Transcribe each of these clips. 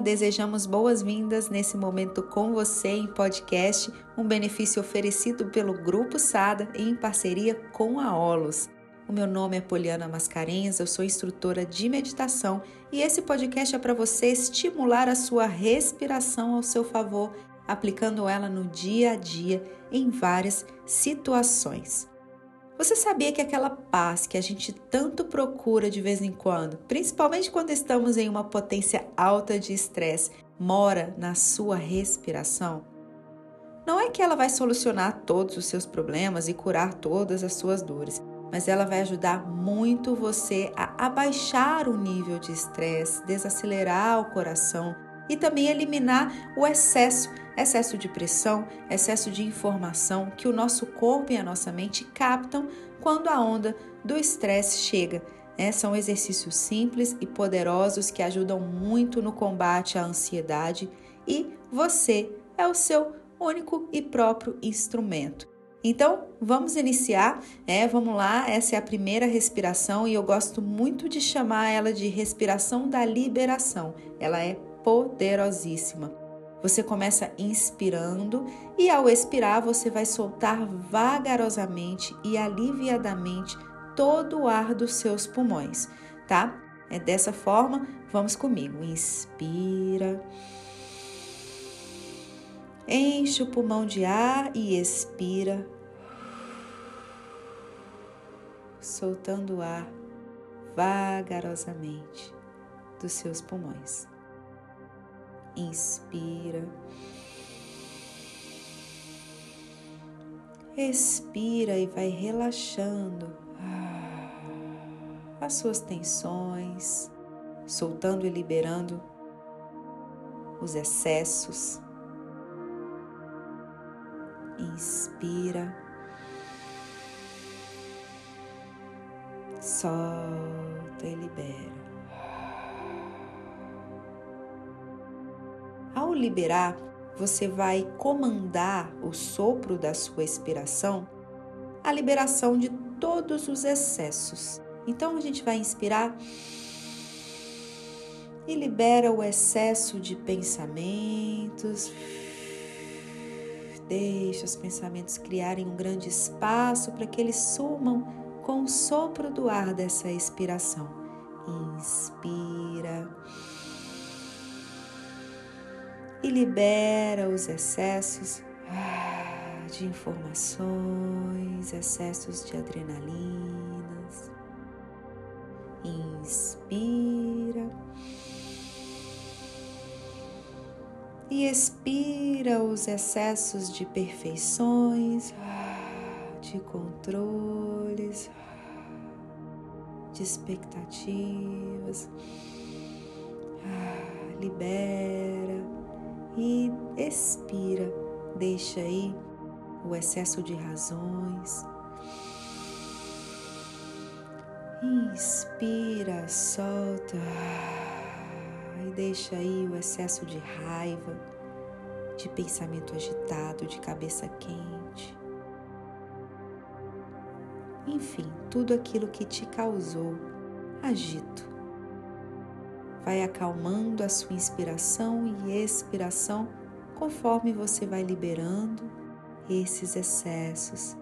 desejamos boas-vindas nesse momento com você em podcast, um benefício oferecido pelo Grupo Sada em parceria com a Olos. O meu nome é Poliana Mascarenhas, eu sou instrutora de meditação e esse podcast é para você estimular a sua respiração ao seu favor, aplicando ela no dia a dia em várias situações. Você sabia que aquela paz que a gente tanto procura de vez em quando, principalmente quando estamos em uma potência alta de estresse, mora na sua respiração? Não é que ela vai solucionar todos os seus problemas e curar todas as suas dores, mas ela vai ajudar muito você a abaixar o nível de estresse, desacelerar o coração e também eliminar o excesso excesso de pressão, excesso de informação que o nosso corpo e a nossa mente captam quando a onda do estresse chega. É, são exercícios simples e poderosos que ajudam muito no combate à ansiedade e você é o seu único e próprio instrumento. Então, vamos iniciar, é, vamos lá, essa é a primeira respiração e eu gosto muito de chamar ela de respiração da liberação. Ela é poderosíssima. Você começa inspirando e ao expirar você vai soltar vagarosamente e aliviadamente todo o ar dos seus pulmões, tá? É dessa forma, vamos comigo. Inspira. Enche o pulmão de ar e expira. Soltando o ar vagarosamente dos seus pulmões inspira. Expira e vai relaxando ah, as suas tensões, soltando e liberando os excessos. Inspira. Solta e libera. Ao liberar, você vai comandar o sopro da sua expiração, a liberação de todos os excessos. Então a gente vai inspirar e libera o excesso de pensamentos. Deixa os pensamentos criarem um grande espaço para que eles sumam com o sopro do ar dessa expiração. Inspira e libera os excessos ah, de informações, excessos de adrenalinas. Inspira e expira os excessos de perfeições, ah, de controles, de expectativas. Ah, libera e expira. Deixa aí o excesso de razões. Inspira, solta e deixa aí o excesso de raiva, de pensamento agitado, de cabeça quente. Enfim, tudo aquilo que te causou agito vai acalmando a sua inspiração e expiração conforme você vai liberando esses excessos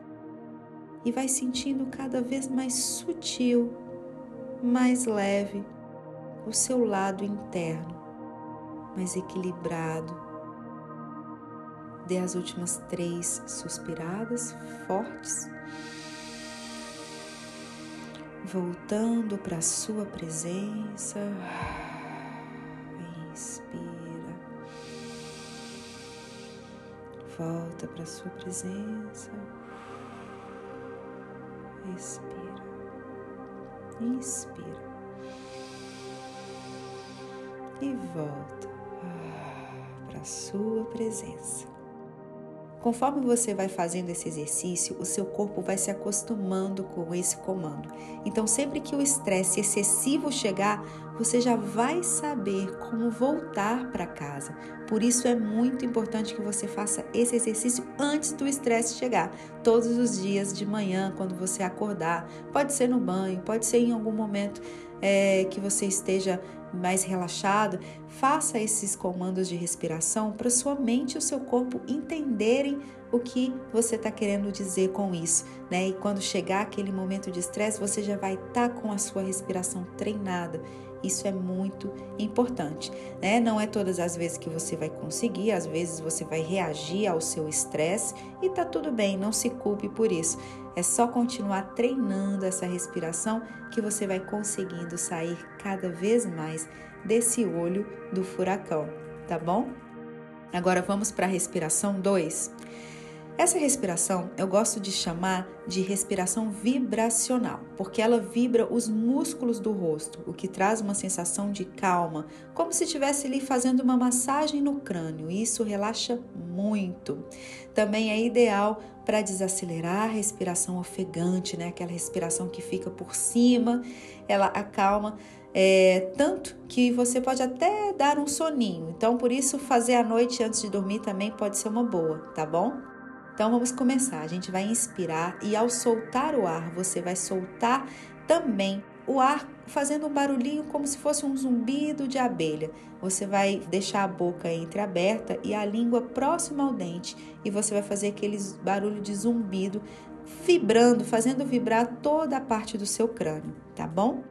e vai sentindo cada vez mais sutil, mais leve o seu lado interno, mais equilibrado. Dê as últimas três suspiradas fortes voltando para a sua presença. Inspira. Volta para sua presença. Expira. Inspira. E volta para a sua presença. Conforme você vai fazendo esse exercício, o seu corpo vai se acostumando com esse comando. Então, sempre que o estresse excessivo chegar, você já vai saber como voltar para casa. Por isso é muito importante que você faça esse exercício antes do estresse chegar, todos os dias de manhã, quando você acordar. Pode ser no banho, pode ser em algum momento é, que você esteja mais relaxado, faça esses comandos de respiração para sua mente e o seu corpo entenderem o que você está querendo dizer com isso, né? E quando chegar aquele momento de estresse, você já vai estar tá com a sua respiração treinada. Isso é muito importante, né? Não é todas as vezes que você vai conseguir, às vezes você vai reagir ao seu estresse e tá tudo bem, não se culpe por isso. É só continuar treinando essa respiração que você vai conseguindo sair cada vez mais desse olho do furacão, tá bom? Agora vamos para a respiração 2. Essa respiração eu gosto de chamar de respiração vibracional, porque ela vibra os músculos do rosto, o que traz uma sensação de calma, como se estivesse ali fazendo uma massagem no crânio. E isso relaxa muito. Também é ideal para desacelerar a respiração ofegante, né? Aquela respiração que fica por cima, ela acalma é, tanto que você pode até dar um soninho. Então, por isso, fazer à noite antes de dormir também pode ser uma boa, tá bom? Então vamos começar. A gente vai inspirar e ao soltar o ar, você vai soltar também o ar fazendo um barulhinho como se fosse um zumbido de abelha. Você vai deixar a boca entreaberta e a língua próxima ao dente e você vai fazer aquele barulho de zumbido vibrando, fazendo vibrar toda a parte do seu crânio, tá bom?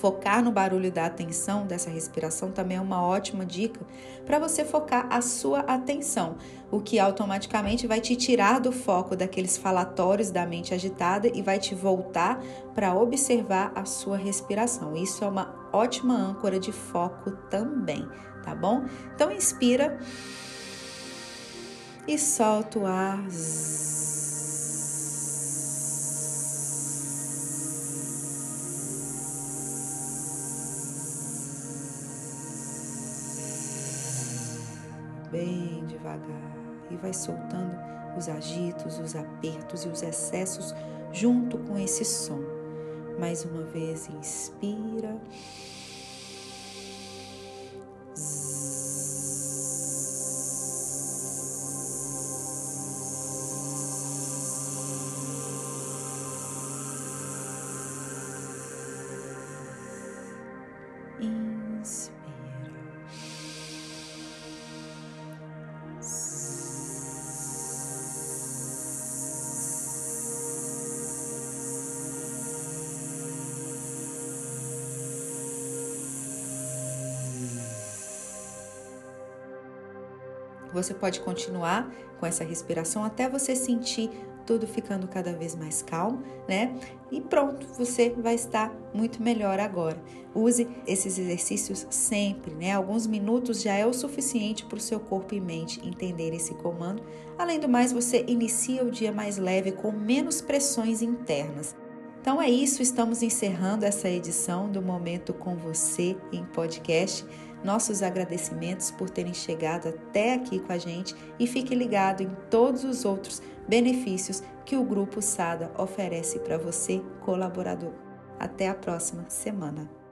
Focar no barulho da atenção dessa respiração também é uma ótima dica para você focar a sua atenção, o que automaticamente vai te tirar do foco daqueles falatórios da mente agitada e vai te voltar para observar a sua respiração. Isso é uma ótima âncora de foco também, tá bom? Então inspira e solta o ar. Bem devagar e vai soltando os agitos, os apertos e os excessos junto com esse som. Mais uma vez, inspira. Inspira. Você pode continuar com essa respiração até você sentir tudo ficando cada vez mais calmo, né? E pronto, você vai estar muito melhor agora. Use esses exercícios sempre, né? Alguns minutos já é o suficiente para o seu corpo e mente entender esse comando. Além do mais, você inicia o dia mais leve com menos pressões internas. Então é isso, estamos encerrando essa edição do Momento com Você em podcast nossos agradecimentos por terem chegado até aqui com a gente e fique ligado em todos os outros benefícios que o Grupo Sada oferece para você, colaborador. Até a próxima semana.